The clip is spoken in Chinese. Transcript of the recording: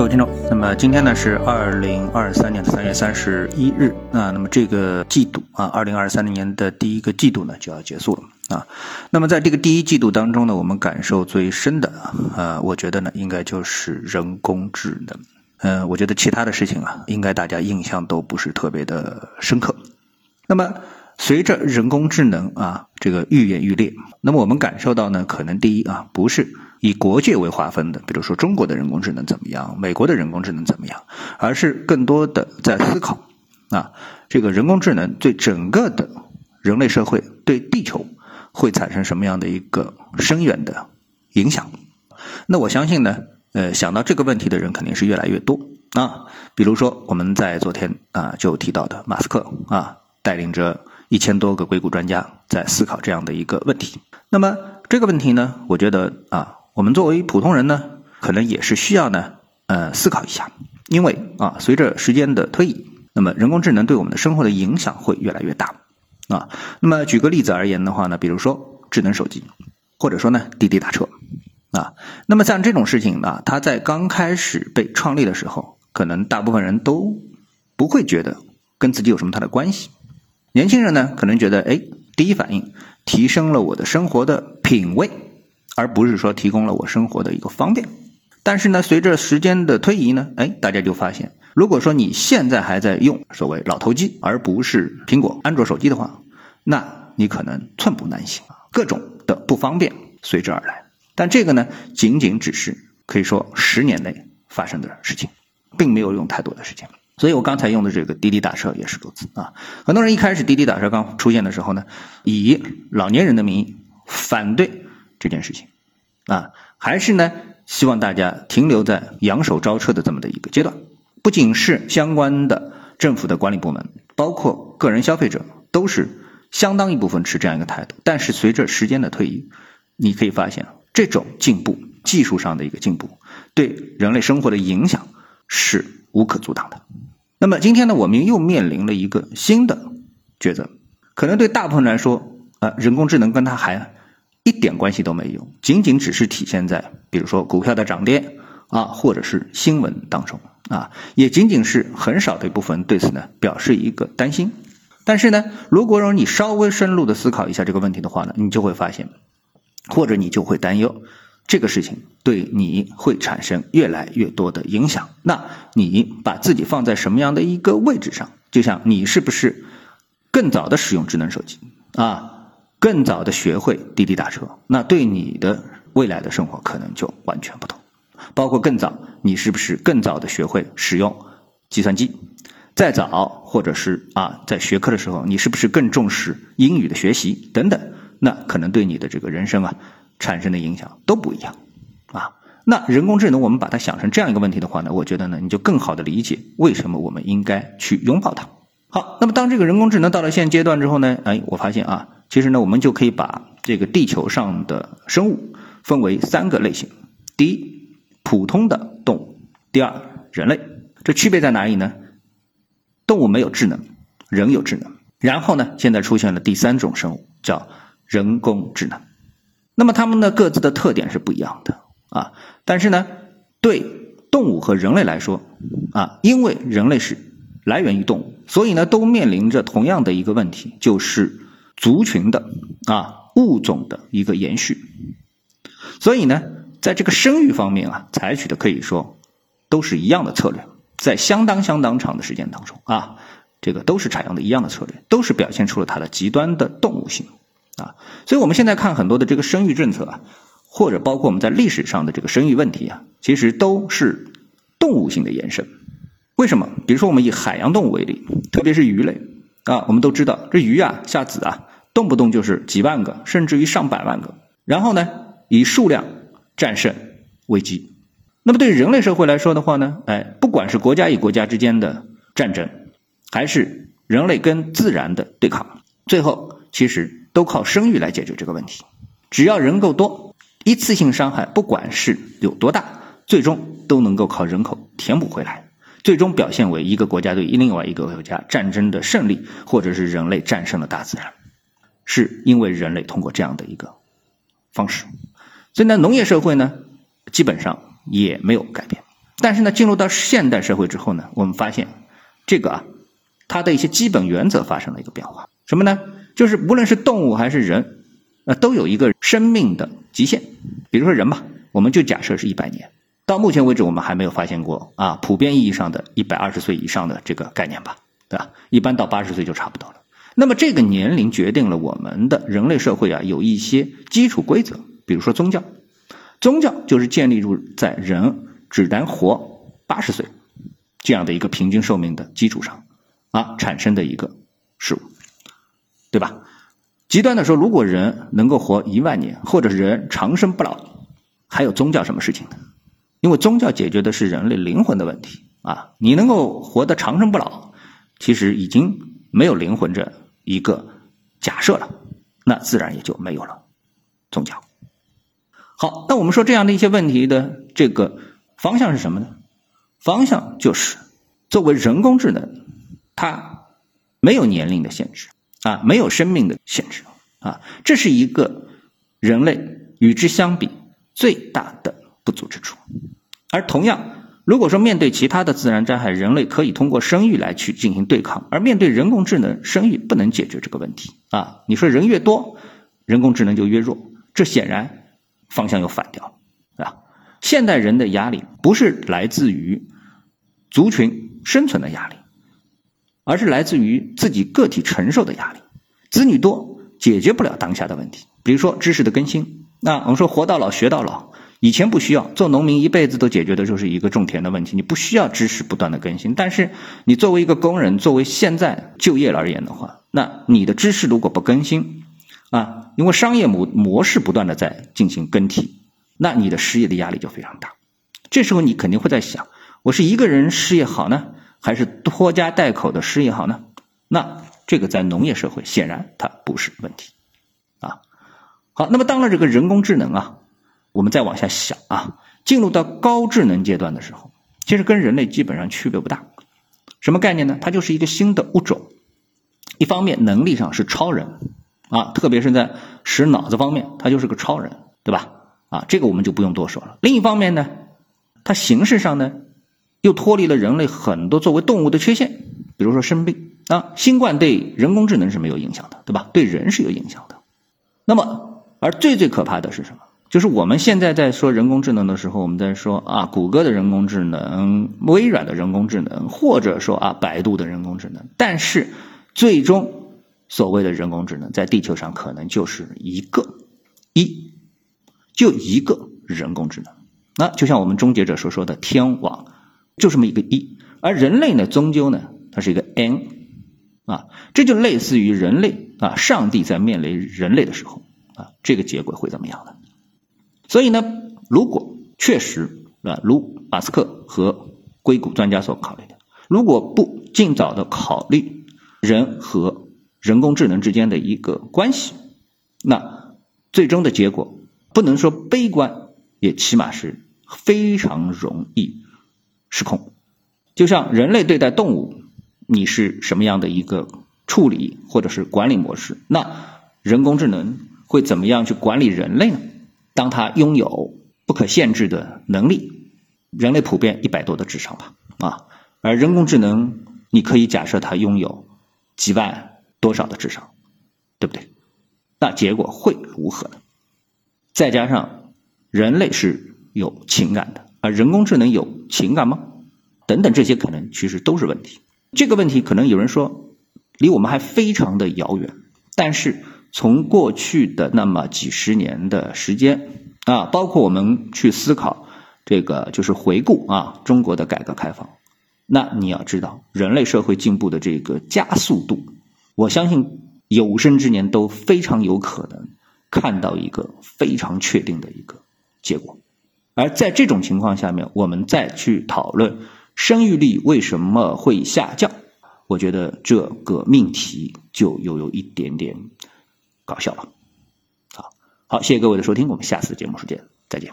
各位听众，那么今天呢是二零二三年的三月三十一日啊，那么这个季度啊，二零二三年的第一个季度呢就要结束了啊。那么在这个第一季度当中呢，我们感受最深的啊，我觉得呢应该就是人工智能。嗯，我觉得其他的事情啊，应该大家印象都不是特别的深刻。那么随着人工智能啊这个愈演愈烈，那么我们感受到呢，可能第一啊不是。以国界为划分的，比如说中国的人工智能怎么样，美国的人工智能怎么样，而是更多的在思考啊，这个人工智能对整个的人类社会、对地球会产生什么样的一个深远的影响？那我相信呢，呃，想到这个问题的人肯定是越来越多啊。比如说我们在昨天啊就提到的马斯克啊，带领着一千多个硅谷专家在思考这样的一个问题。那么这个问题呢，我觉得啊。我们作为普通人呢，可能也是需要呢，呃，思考一下，因为啊，随着时间的推移，那么人工智能对我们的生活的影响会越来越大啊。那么举个例子而言的话呢，比如说智能手机，或者说呢滴滴打车啊。那么像这种事情呢，它在刚开始被创立的时候，可能大部分人都不会觉得跟自己有什么太大关系。年轻人呢，可能觉得哎，第一反应提升了我的生活的品味。而不是说提供了我生活的一个方便，但是呢，随着时间的推移呢，哎，大家就发现，如果说你现在还在用所谓老头机，而不是苹果安卓手机的话，那你可能寸步难行，各种的不方便随之而来。但这个呢，仅仅只是可以说十年内发生的事情，并没有用太多的时间。所以我刚才用的这个滴滴打车也是如此啊。很多人一开始滴滴打车刚出现的时候呢，以老年人的名义反对。这件事情，啊，还是呢，希望大家停留在扬手招车的这么的一个阶段。不仅是相关的政府的管理部门，包括个人消费者，都是相当一部分持这样一个态度。但是随着时间的推移，你可以发现，这种进步，技术上的一个进步，对人类生活的影响是无可阻挡的。那么今天呢，我们又面临了一个新的抉择，可能对大部分人来说，啊，人工智能跟它还。一点关系都没有，仅仅只是体现在，比如说股票的涨跌啊，或者是新闻当中啊，也仅仅是很少的一部分对此呢表示一个担心。但是呢，如果让你稍微深入的思考一下这个问题的话呢，你就会发现，或者你就会担忧，这个事情对你会产生越来越多的影响。那你把自己放在什么样的一个位置上？就像你是不是更早的使用智能手机啊？更早的学会滴滴打车，那对你的未来的生活可能就完全不同。包括更早，你是不是更早的学会使用计算机？再早，或者是啊，在学科的时候，你是不是更重视英语的学习等等？那可能对你的这个人生啊产生的影响都不一样啊。那人工智能，我们把它想成这样一个问题的话呢，我觉得呢，你就更好的理解为什么我们应该去拥抱它。好，那么当这个人工智能到了现阶段之后呢，哎，我发现啊。其实呢，我们就可以把这个地球上的生物分为三个类型：第一，普通的动物；第二，人类。这区别在哪里呢？动物没有智能，人有智能。然后呢，现在出现了第三种生物，叫人工智能。那么它们呢，各自的特点是不一样的啊。但是呢，对动物和人类来说啊，因为人类是来源于动物，所以呢，都面临着同样的一个问题，就是。族群的啊物种的一个延续，所以呢，在这个生育方面啊，采取的可以说都是一样的策略，在相当相当长的时间当中啊，这个都是采用的一样的策略，都是表现出了它的极端的动物性啊。所以我们现在看很多的这个生育政策啊，或者包括我们在历史上的这个生育问题啊，其实都是动物性的延伸。为什么？比如说我们以海洋动物为例，特别是鱼类啊，我们都知道这鱼啊下子啊。动不动就是几万个，甚至于上百万个，然后呢，以数量战胜危机。那么对人类社会来说的话呢，哎，不管是国家与国家之间的战争，还是人类跟自然的对抗，最后其实都靠生育来解决这个问题。只要人够多，一次性伤害不管是有多大，最终都能够靠人口填补回来，最终表现为一个国家对另外一个国家战争的胜利，或者是人类战胜了大自然。是因为人类通过这样的一个方式，所以呢，农业社会呢，基本上也没有改变但是呢，进入到现代社会之后呢，我们发现这个啊，它的一些基本原则发生了一个变化。什么呢？就是无论是动物还是人，呃，都有一个生命的极限。比如说人吧，我们就假设是一百年。到目前为止，我们还没有发现过啊，普遍意义上的一百二十岁以上的这个概念吧，对吧？一般到八十岁就差不多了。那么这个年龄决定了我们的人类社会啊，有一些基础规则。比如说宗教，宗教就是建立在人只能活八十岁这样的一个平均寿命的基础上啊产生的一个事物，对吧？极端的说，如果人能够活一万年，或者人长生不老，还有宗教什么事情呢？因为宗教解决的是人类灵魂的问题啊，你能够活得长生不老，其实已经没有灵魂这一个假设了，那自然也就没有了宗教。好，那我们说这样的一些问题的这个方向是什么呢？方向就是作为人工智能，它没有年龄的限制啊，没有生命的限制啊，这是一个人类与之相比最大的不足之处。而同样，如果说面对其他的自然灾害，人类可以通过生育来去进行对抗，而面对人工智能，生育不能解决这个问题啊。你说人越多，人工智能就越弱，这显然。方向又反掉了，啊，现代人的压力不是来自于族群生存的压力，而是来自于自己个体承受的压力。子女多解决不了当下的问题，比如说知识的更新。那我们说活到老学到老，以前不需要做农民一辈子都解决的就是一个种田的问题，你不需要知识不断的更新。但是你作为一个工人，作为现在就业而言的话，那你的知识如果不更新，啊，因为商业模模式不断的在进行更替，那你的失业的压力就非常大。这时候你肯定会在想，我是一个人失业好呢，还是拖家带口的失业好呢？那这个在农业社会显然它不是问题，啊，好，那么当了这个人工智能啊，我们再往下想啊，进入到高智能阶段的时候，其实跟人类基本上区别不大。什么概念呢？它就是一个新的物种，一方面能力上是超人。啊，特别是在使脑子方面，他就是个超人，对吧？啊，这个我们就不用多说了。另一方面呢，它形式上呢，又脱离了人类很多作为动物的缺陷，比如说生病啊，新冠对人工智能是没有影响的，对吧？对人是有影响的。那么，而最最可怕的是什么？就是我们现在在说人工智能的时候，我们在说啊，谷歌的人工智能、微软的人工智能，或者说啊，百度的人工智能，但是最终。所谓的人工智能，在地球上可能就是一个一，就一个人工智能。那就像我们终结者所说的天网，就这么一个一。而人类呢，终究呢，它是一个 n 啊，这就类似于人类啊，上帝在面临人类的时候啊，这个结果会怎么样呢？所以呢，如果确实啊，如马斯克和硅谷专家所考虑的，如果不尽早的考虑人和人工智能之间的一个关系，那最终的结果不能说悲观，也起码是非常容易失控。就像人类对待动物，你是什么样的一个处理或者是管理模式？那人工智能会怎么样去管理人类呢？当他拥有不可限制的能力，人类普遍一百多的智商吧，啊，而人工智能你可以假设它拥有几万。多少的智商，对不对？那结果会如何呢？再加上人类是有情感的，而人工智能有情感吗？等等，这些可能其实都是问题。这个问题可能有人说离我们还非常的遥远，但是从过去的那么几十年的时间啊，包括我们去思考这个，就是回顾啊中国的改革开放，那你要知道人类社会进步的这个加速度。我相信有生之年都非常有可能看到一个非常确定的一个结果，而在这种情况下面，我们再去讨论生育率为什么会下降，我觉得这个命题就又有一点点搞笑吧。好，好，谢谢各位的收听，我们下次节目时间再见。